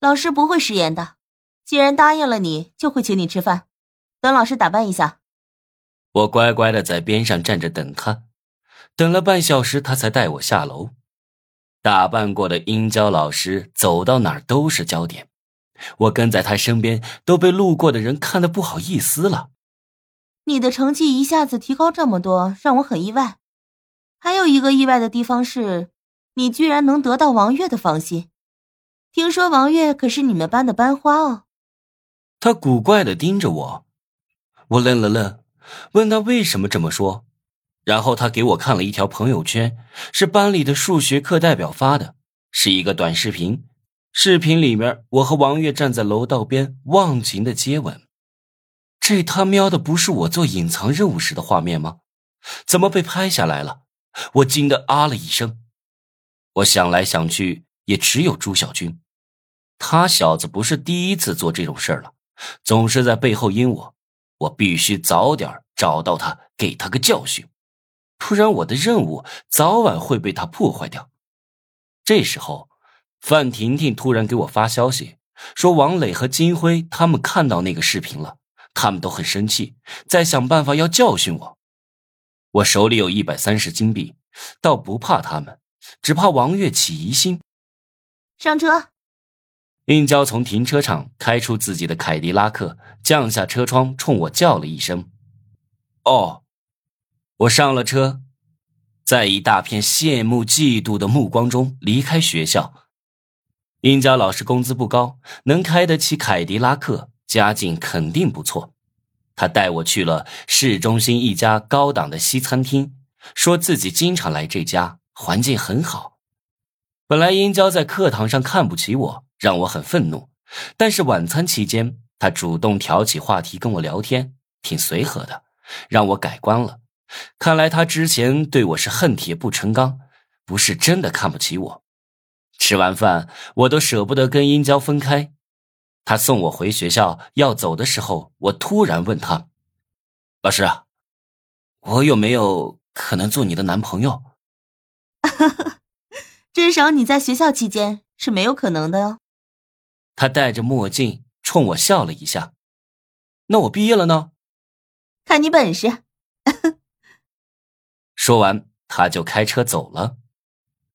老师不会食言的。既然答应了你，就会请你吃饭。等老师打扮一下。我乖乖的在边上站着等他，等了半小时，他才带我下楼。打扮过的殷娇老师走到哪儿都是焦点，我跟在他身边都被路过的人看得不好意思了。你的成绩一下子提高这么多，让我很意外。还有一个意外的地方是，你居然能得到王月的芳心。听说王月可是你们班的班花哦。他古怪的盯着我，我愣了愣，问他为什么这么说。然后他给我看了一条朋友圈，是班里的数学课代表发的，是一个短视频。视频里面，我和王月站在楼道边忘情的接吻。这他喵的不是我做隐藏任务时的画面吗？怎么被拍下来了？我惊得啊了一声。我想来想去，也只有朱小军，他小子不是第一次做这种事儿了，总是在背后阴我。我必须早点找到他，给他个教训。不然我的任务早晚会被他破坏掉。这时候，范婷婷突然给我发消息，说王磊和金辉他们看到那个视频了，他们都很生气，在想办法要教训我。我手里有一百三十金币，倒不怕他们，只怕王月起疑心。上车。应娇从停车场开出自己的凯迪拉克，降下车窗，冲我叫了一声：“哦。”我上了车，在一大片羡慕嫉妒的目光中离开学校。殷娇老师工资不高，能开得起凯迪拉克，家境肯定不错。他带我去了市中心一家高档的西餐厅，说自己经常来这家，环境很好。本来殷娇在课堂上看不起我，让我很愤怒，但是晚餐期间，他主动挑起话题跟我聊天，挺随和的，让我改观了。看来他之前对我是恨铁不成钢，不是真的看不起我。吃完饭，我都舍不得跟殷娇分开。他送我回学校要走的时候，我突然问他：“老师，我有没有可能做你的男朋友？” 至少你在学校期间是没有可能的哟。他戴着墨镜冲我笑了一下。那我毕业了呢？看你本事。说完，他就开车走了。